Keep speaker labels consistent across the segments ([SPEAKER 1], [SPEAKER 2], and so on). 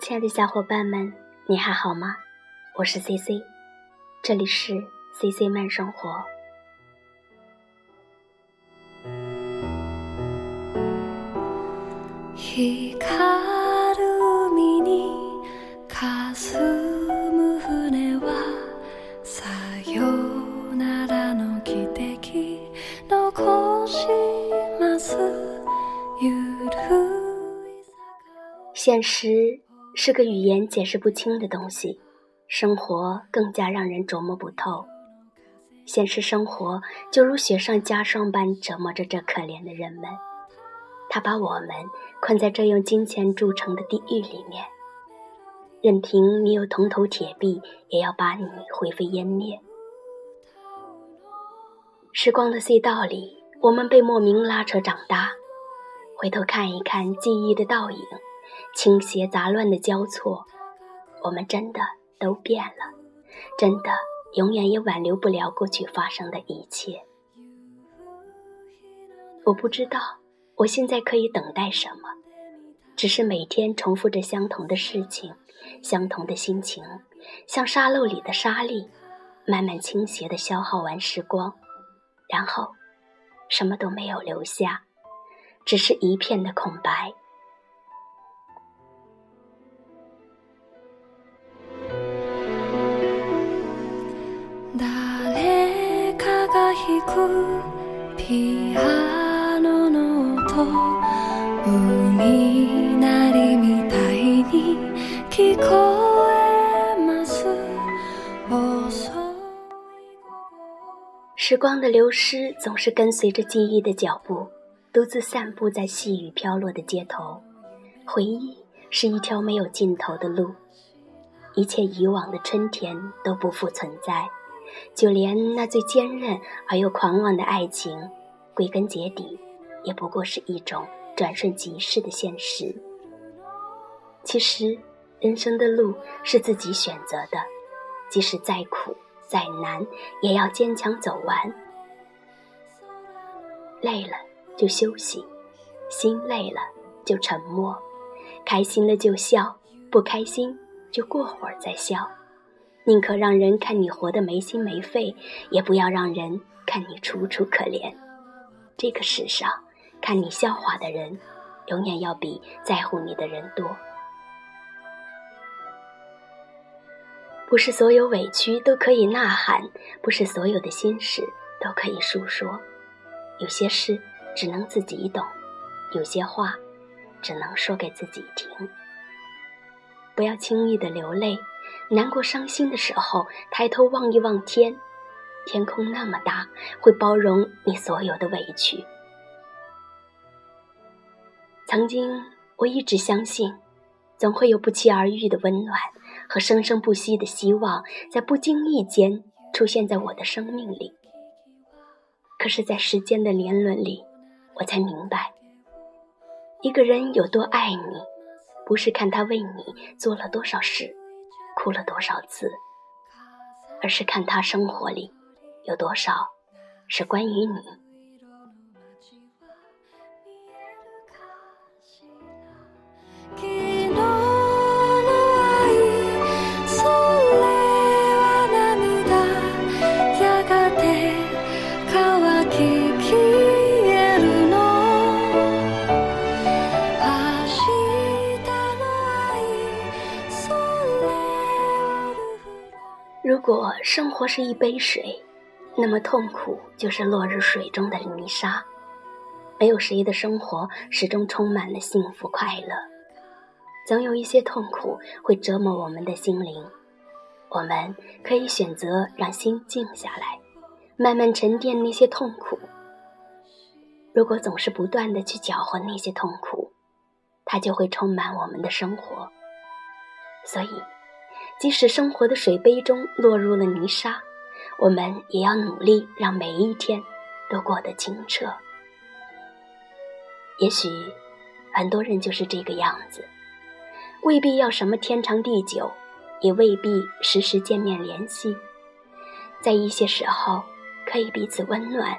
[SPEAKER 1] 亲爱的小伙伴们，你还好吗？我是 C C，这里是 C C 慢生活。现实是个语言解释不清的东西，生活更加让人琢磨不透。现实生活就如雪上加霜般折磨着这可怜的人们，他把我们困在这用金钱铸成的地狱里面，任凭你有铜头铁臂，也要把你灰飞烟灭。时光的隧道里，我们被莫名拉扯长大，回头看一看记忆的倒影。倾斜杂乱的交错，我们真的都变了，真的永远也挽留不了过去发生的一切。我不知道我现在可以等待什么，只是每天重复着相同的事情，相同的心情，像沙漏里的沙粒，慢慢倾斜的消耗完时光，然后什么都没有留下，只是一片的空白。时光的流失总是跟随着记忆的脚步，独自散步在细雨飘落的街头。回忆是一条没有尽头的路，一切以往的春天都不复存在。就连那最坚韧而又狂妄的爱情，归根结底，也不过是一种转瞬即逝的现实。其实，人生的路是自己选择的，即使再苦再难，也要坚强走完。累了就休息，心累了就沉默，开心了就笑，不开心就过会儿再笑。宁可让人看你活得没心没肺，也不要让人看你楚楚可怜。这个世上，看你笑话的人，永远要比在乎你的人多。不是所有委屈都可以呐喊，不是所有的心事都可以诉说。有些事只能自己懂，有些话只能说给自己听。不要轻易的流泪。难过、伤心的时候，抬头望一望天，天空那么大，会包容你所有的委屈。曾经，我一直相信，总会有不期而遇的温暖和生生不息的希望，在不经意间出现在我的生命里。可是，在时间的年轮里，我才明白，一个人有多爱你，不是看他为你做了多少事。哭了多少次，而是看他生活里有多少是关于你。生活是一杯水，那么痛苦就是落入水中的泥沙。没有谁的生活始终充满了幸福快乐，总有一些痛苦会折磨我们的心灵。我们可以选择让心静下来，慢慢沉淀那些痛苦。如果总是不断的去搅和那些痛苦，它就会充满我们的生活。所以。即使生活的水杯中落入了泥沙，我们也要努力让每一天都过得清澈。也许很多人就是这个样子，未必要什么天长地久，也未必时时见面联系，在一些时候可以彼此温暖、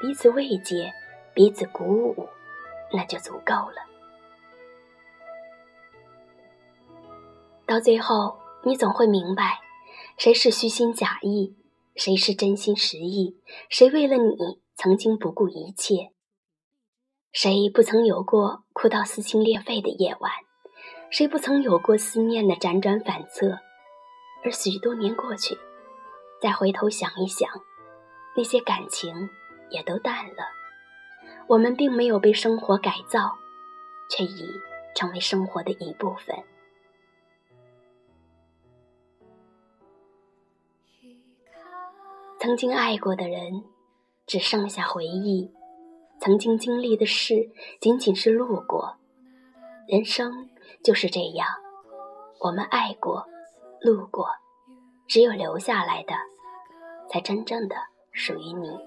[SPEAKER 1] 彼此慰藉、彼此鼓舞，那就足够了。到最后，你总会明白，谁是虚心假意，谁是真心实意，谁为了你曾经不顾一切，谁不曾有过哭到撕心裂肺的夜晚，谁不曾有过思念的辗转反侧。而许多年过去，再回头想一想，那些感情也都淡了。我们并没有被生活改造，却已成为生活的一部分。曾经爱过的人，只剩下回忆；曾经经历的事，仅仅是路过。人生就是这样，我们爱过。路过，只有留下来的，才真正的属于你。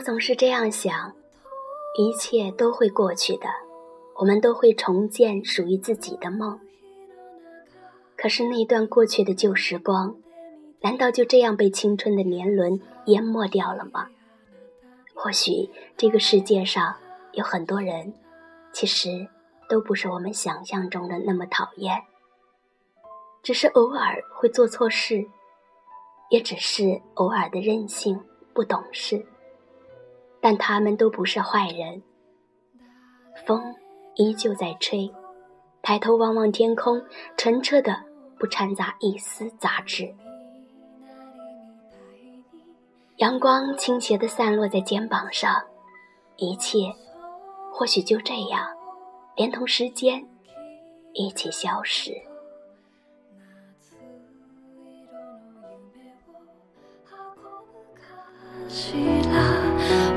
[SPEAKER 1] 我总是这样想，一切都会过去的，我们都会重建属于自己的梦。可是那段过去的旧时光，难道就这样被青春的年轮淹没掉了吗？或许这个世界上有很多人，其实都不是我们想象中的那么讨厌，只是偶尔会做错事，也只是偶尔的任性不懂事。但他们都不是坏人。风依旧在吹，抬头望望天空，澄澈的不掺杂一丝杂质。阳光倾斜的散落在肩膀上，一切或许就这样，连同时间一起消失。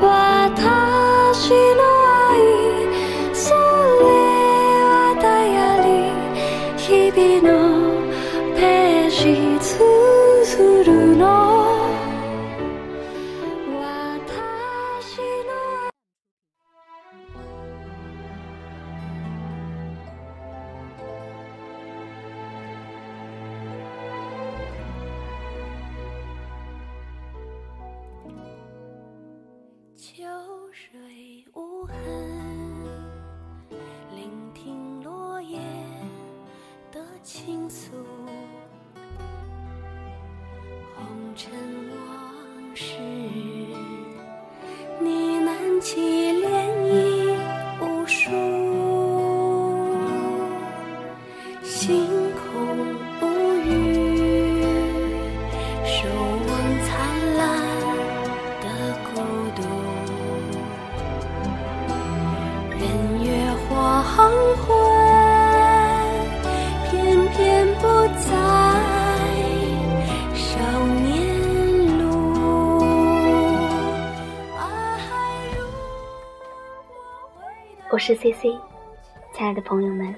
[SPEAKER 1] 私の倾诉红尘是 C C，亲爱的朋友们，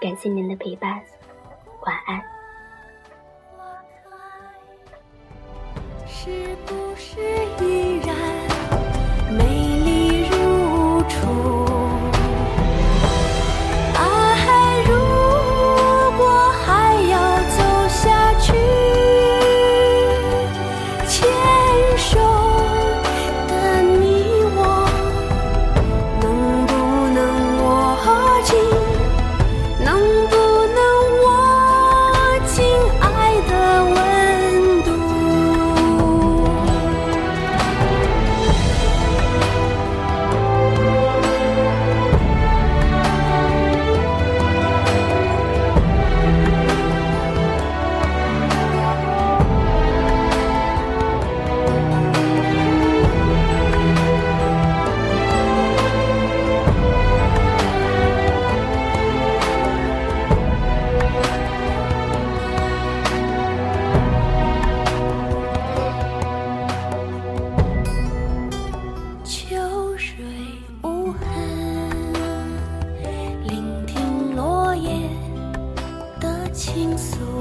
[SPEAKER 1] 感谢您的陪伴，晚安。倾
[SPEAKER 2] 诉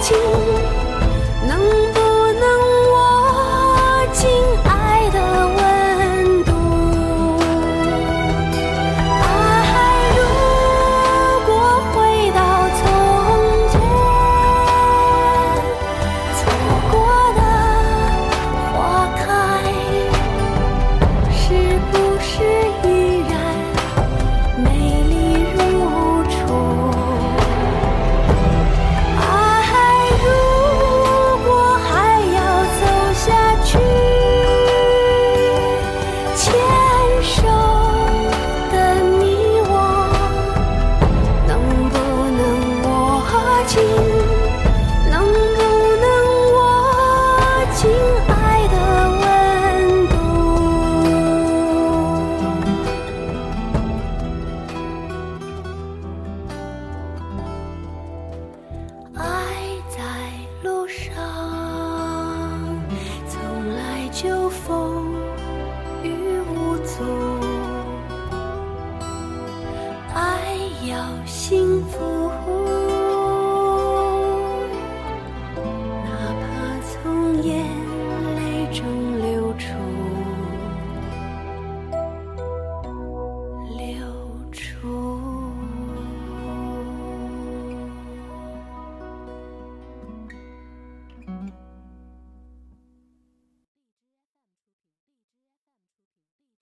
[SPEAKER 2] 情。